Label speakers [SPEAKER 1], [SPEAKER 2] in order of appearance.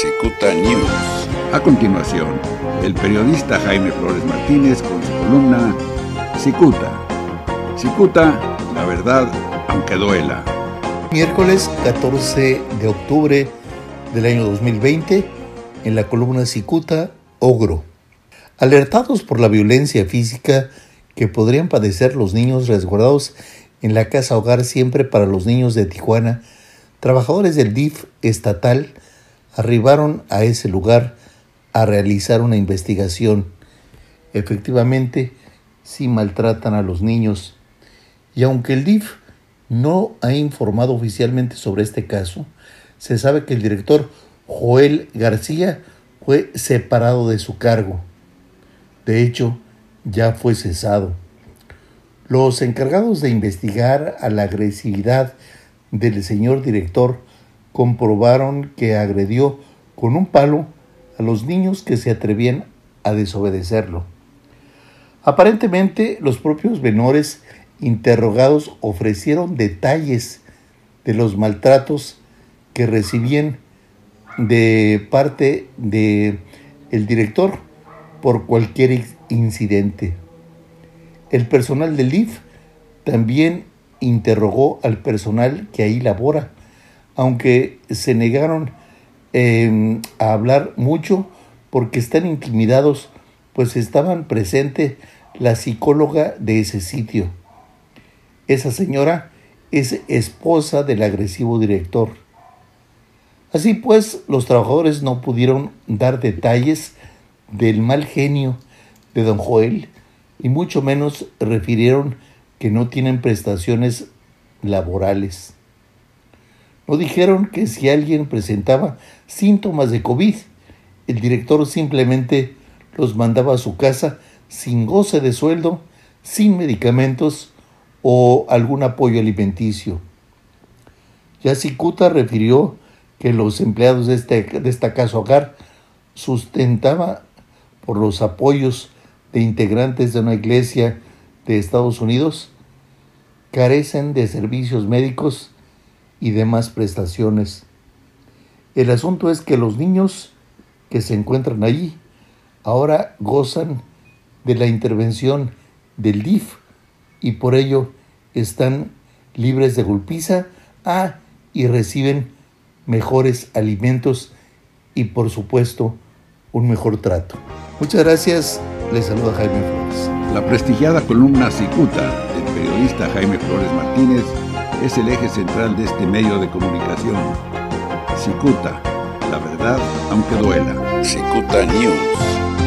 [SPEAKER 1] Cicuta News.
[SPEAKER 2] A continuación, el periodista Jaime Flores Martínez con su columna Cicuta. Cicuta, la verdad, aunque duela.
[SPEAKER 3] Miércoles 14 de octubre del año 2020, en la columna Cicuta, Ogro. Alertados por la violencia física que podrían padecer los niños resguardados en la casa hogar siempre para los niños de Tijuana, trabajadores del DIF estatal arribaron a ese lugar a realizar una investigación. Efectivamente, sí maltratan a los niños. Y aunque el DIF no ha informado oficialmente sobre este caso, se sabe que el director Joel García fue separado de su cargo. De hecho, ya fue cesado. Los encargados de investigar a la agresividad del señor director comprobaron que agredió con un palo a los niños que se atrevían a desobedecerlo. Aparentemente, los propios menores interrogados ofrecieron detalles de los maltratos que recibían de parte de el director por cualquier incidente. El personal del IF también interrogó al personal que ahí labora, aunque se negaron em, a hablar mucho porque están intimidados, pues estaban presente la psicóloga de ese sitio. Esa señora es esposa del agresivo director. Así pues, los trabajadores no pudieron dar detalles del mal genio de don Joel y mucho menos refirieron que no tienen prestaciones laborales. No dijeron que si alguien presentaba síntomas de COVID, el director simplemente los mandaba a su casa sin goce de sueldo, sin medicamentos o algún apoyo alimenticio. Yasicuta refirió que los empleados de, este, de esta casa hogar sustentaba por los apoyos de integrantes de una iglesia de Estados Unidos carecen de servicios médicos y demás prestaciones. El asunto es que los niños que se encuentran allí ahora gozan de la intervención del DIF y por ello están libres de golpiza ah, y reciben mejores alimentos y por supuesto un mejor trato. Muchas gracias, les saluda Jaime Flores.
[SPEAKER 2] La prestigiada columna Cicuta del periodista Jaime Flores Martínez es el eje central de este medio de comunicación. Cicuta, la verdad aunque duela.
[SPEAKER 1] Cicuta News.